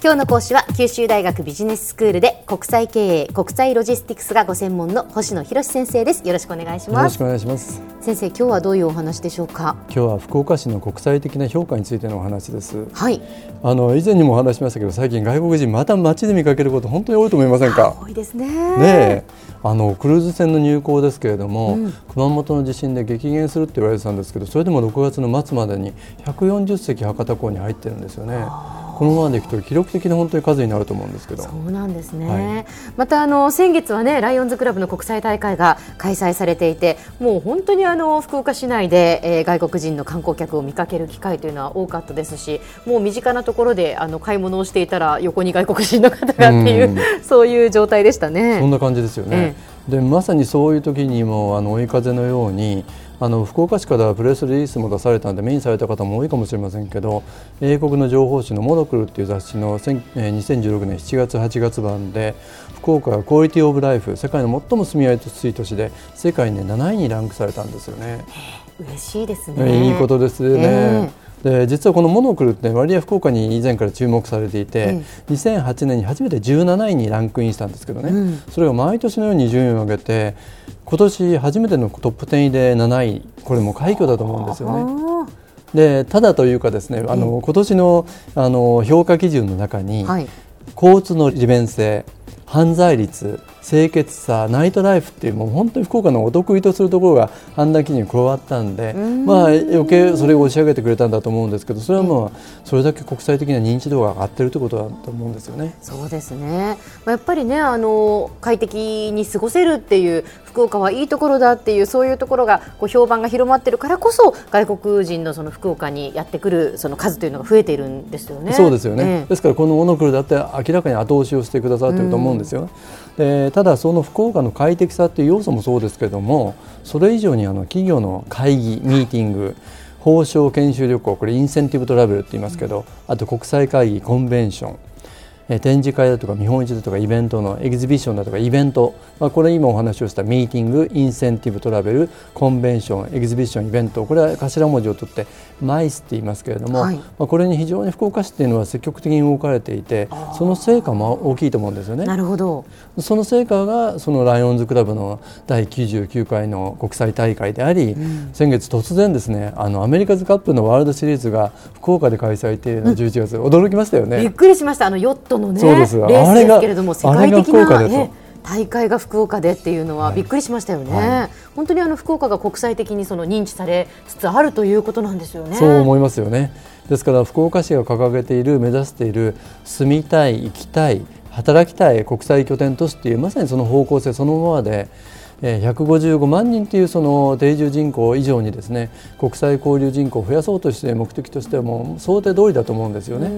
今日の講師は九州大学ビジネススクールで国際経営国際ロジスティクスがご専門の星野博先生です。よろしくお願いします。よろしくお願いします。先生今日はどういうお話でしょうか？今日は福岡市の国際的な評価についてのお話です。はい。あの以前にもお話しましたけど最近外国人また街で見かけること本当に多いと思いませんか？多いですね。ねあのクルーズ船の入港ですけれども、うん、熊本の地震で激減するって言われてたんですけどそれでも6月の末までに140隻博多港に入ってるんですよね。このままでいくと記録的な本当に数になると思うんですけど。そうなんですね、はい、またあの先月はねライオンズクラブの国際大会が開催されていてもう本当にあの福岡市内で、えー、外国人の観光客を見かける機会というのは多かったですしもう身近なところであの買い物をしていたら横に外国人の方がっていう、うそういう状態でしたね。そんな感じですよね、えー、でまさにそういう時にもあの追い風のようにあの福岡市からプレスリリースも出されたので目にされた方も多いかもしれませんけど英国の情報誌の「モノクル」っていう雑誌の2016年7月8月版で福岡はクオリティオブライフ世界の最も住みやすい都市で世界で7位にランクされたんですよね。嬉しいですね。いいことですね。えーで実はこのモノクルって割合福岡に以前から注目されていて、うん、2008年に初めて17位にランクインしたんですけどね、うん、それが毎年のように順位を上げて今年初めてのトップ10位で7位これも快挙だと思うんですよね。でただというかですねあの、今年のあの評価基準の中に、はい、交通の利便性犯罪率清潔さナイトライフっていうもう本当に福岡のお得意とするところが判断基準に加わったんでまあ余計それを押し上げてくれたんだと思うんですけどそれはまあそれだけ国際的な認知度が上がっているということだと思うんですよね。そうですね。まあ、やっぱりねあの快適に過ごせるっていう福岡はいいところだっていうそういうところがこう評判が広まっているからこそ外国人のその福岡にやってくるその数というのが増えているんですよね。そうですよね。えー、ですからこのモノクルだって明らかに後押しをしてくださっていると思うんですよ。ねでただその福岡の快適さという要素もそうですけれどもそれ以上にあの企業の会議ミーティング報奨研修旅行これインセンティブトラベルって言いますけどあと国際会議コンベンション展示会だとか見本市だとかイベントのエキシビションだとかイベント、まあ、これ今お話をしたミーティングインセンティブトラベルコンベンションエキシビションイベント。これは頭文字を取ってマイスって言いますけれども、はい、まあ、これに非常に福岡市っていうのは積極的に動かれていてその成果も大きいと思うんですよね。なるほど。その成果がそのライオンズクラブの第99回の国際大会であり、うん、先月突然ですねあのアメリカズカップのワールドシリーズが福岡で開催っていうの11月、うん、驚きましたよね。びっくりしました。あのヨットのねそうですレースですけれども世界的な、ね、大会が福岡でっていうのはびっくりしましたよね、はい、本当にあの福岡が国際的にその認知されつつあるということなんですよね。そう思いますよね。ですから福岡市が掲げている目指している住みたい生きたい働きたい国際拠点都市っていうまさにその方向性そのままで155万人というその定住人口以上にですね国際交流人口を増やそうとして目的としてはもう想定通りだと思うんですよね。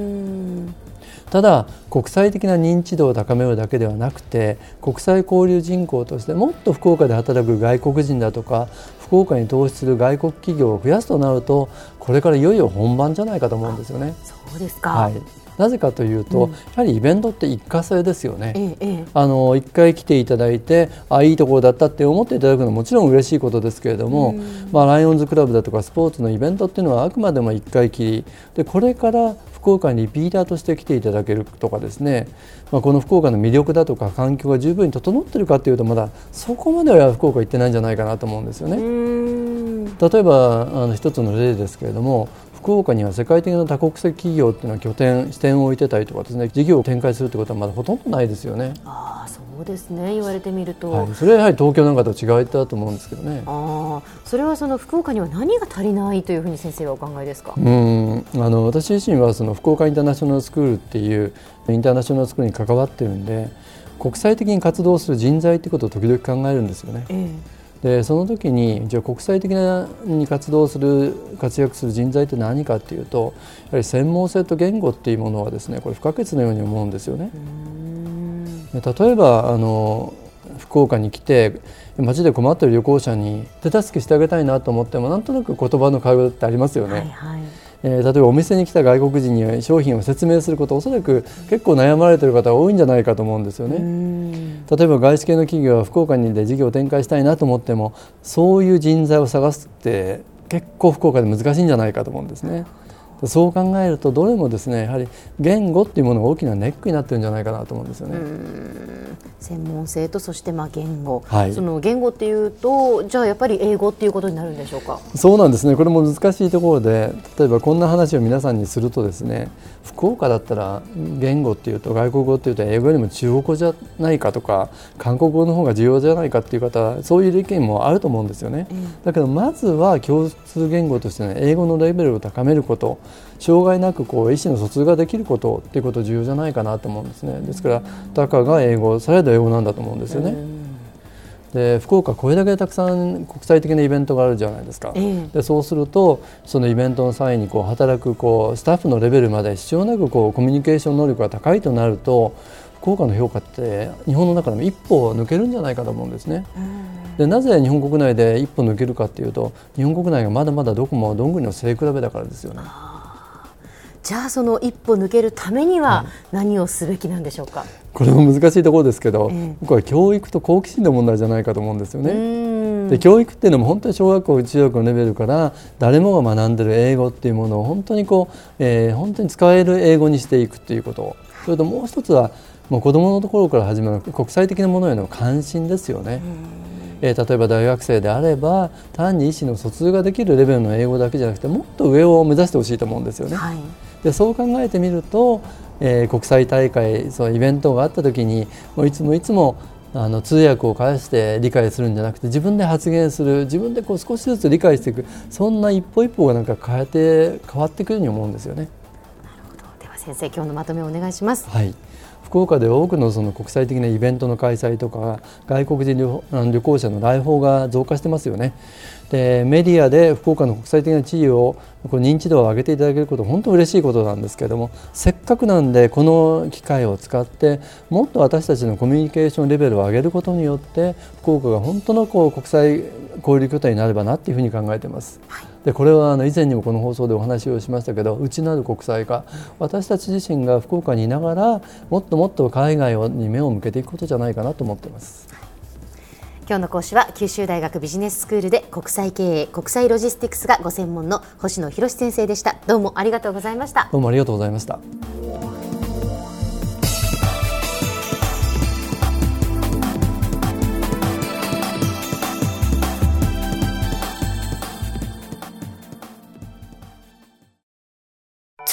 ただ国際的な認知度を高めるだけではなくて国際交流人口としてもっと福岡で働く外国人だとか福岡に投資する外国企業を増やすとなるとこれからいよいよ本番じゃないかと思うんですよね。そうですか、はいなぜかというと、うん、やはりイベントって一過性ですよね、ええ、あの一回来ていただいてあいいところだったって思っていただくのはもちろん嬉しいことですけれども、うん、まあ、ライオンズクラブだとかスポーツのイベントっていうのはあくまでも一回きり。でこれから福岡にリピーターとして来ていただけるとかですね、まあ、この福岡の魅力だとか環境が十分に整っているかというとまだそこまでは福岡行ってないんじゃないかなと思うんですよね。例えばあの一つの例ですけれども福岡には世界的な多国籍企業っていうのは拠点支店を置いてたりとかですね事業を展開するってことはまだほとんどないですよね。あそうですね言われてみると、はい、それはやはり東京なんかと違いだと思うんですけどね。あそれはその福岡には何が足りないというふうに先生はお考えですか？うんあの私自身はその福岡インターナショナルスクールっていうインターナショナルスクールに関わってるんで国際的に活動する人材ってことを時々考えるんですよね。ええでその時にじゃあ国際的なに活動する活躍する人材って何かっていうとやはり専門性と言語っていうものはですねこれ不可欠のように思うんですよね。例えばあの福岡に来て街で困っている旅行者に手助けしてあげたいなと思ってもなんとなく言葉の会話ってありますよね。はいはいえー、例えばお店に来た外国人に商品を説明することおそらく結構悩まれている方が多いんじゃないかと思うんですよね。例えば外資系の企業は福岡にで事業を展開したいなと思ってもそういう人材を探すって結構福岡で難しいんじゃないかと思うんですね。そう考えるとどれもですねやはり言語っていうものが大きなネックになってるんじゃないかなと思うんですよね。専門性とそしてまあ言語、はい、その言語っていうとじゃあやっぱり英語っていうことになるんでしょうか？そうなんですね。これも難しいところで例えばこんな話を皆さんにするとですね福岡だったら言語っていうと外国語っていうと英語よりも中国語じゃないかとか韓国語の方が重要じゃないかっていう方そういう意見もあると思うんですよね、うん、だけどまずは共通言語として、ね、英語のレベルを高めること障害なくこう意思の疎通ができることっていうこと重要じゃないかなと思うんですねですからたかが英語されど英語なんだと思うんですよね。で福岡これだけたくさん国際的なイベントがあるじゃないですか、でそうするとそのイベントの際にこう働くこうスタッフのレベルまで必要なくこうコミュニケーション能力が高いとなると福岡の評価って日本の中でも一歩抜けるんじゃないかと思うんですね。でなぜ日本国内で一歩抜けるかっていうと日本国内がまだまだどこもどんぐりの背比べだからですよね。じゃあその一歩抜けるためには何をすべきなんでしょうか、これも難しいところですけど、えー、僕は教育と好奇心の問題じゃないかと思うんですよね。で教育っていうのも本当に小学校中学校のレベルから誰もが学んでる英語っていうものを本当にこう、えー、本当に使える英語にしていくっていうこと。それともう一つはもう子どものところから始まる国際的なものへの関心ですよね。えー、例えば大学生であれば単に意思の疎通ができるレベルの英語だけじゃなくてもっと上を目指してほしいと思うんですよね。はいでそう考えてみると、えー、国際大会そうイベントがあった時にもういつもいつもあの通訳を介して理解するんじゃなくて自分で発言する自分でこう少しずつ理解していくそんな一歩一歩がなんか変えて変わっていくように思うんですよね。なるほどでは先生今日のまとめをお願いします。はい福岡で多くのその国際的なイベントの開催とか外国人旅行者の来訪が増加してますよね。でメディアで福岡の国際的な地位をこ認知度を上げていただけること本当嬉しいことなんですけどもせっかくなんでこの機会を使ってもっと私たちのコミュニケーションレベルを上げることによって福岡が本当のこう国際交流拠点になればなというふうに考えてます。はいでこれはあの以前にもこの放送でお話をしましたけど内なる国際化私たち自身が福岡にいながらもっともっと海外に目を向けていくことじゃないかなと思っています。今日の講師は九州大学ビジネススクールで国際経営国際ロジスティクスがご専門の星野博先生でした。どうもありがとうございました。どうもありがとうございました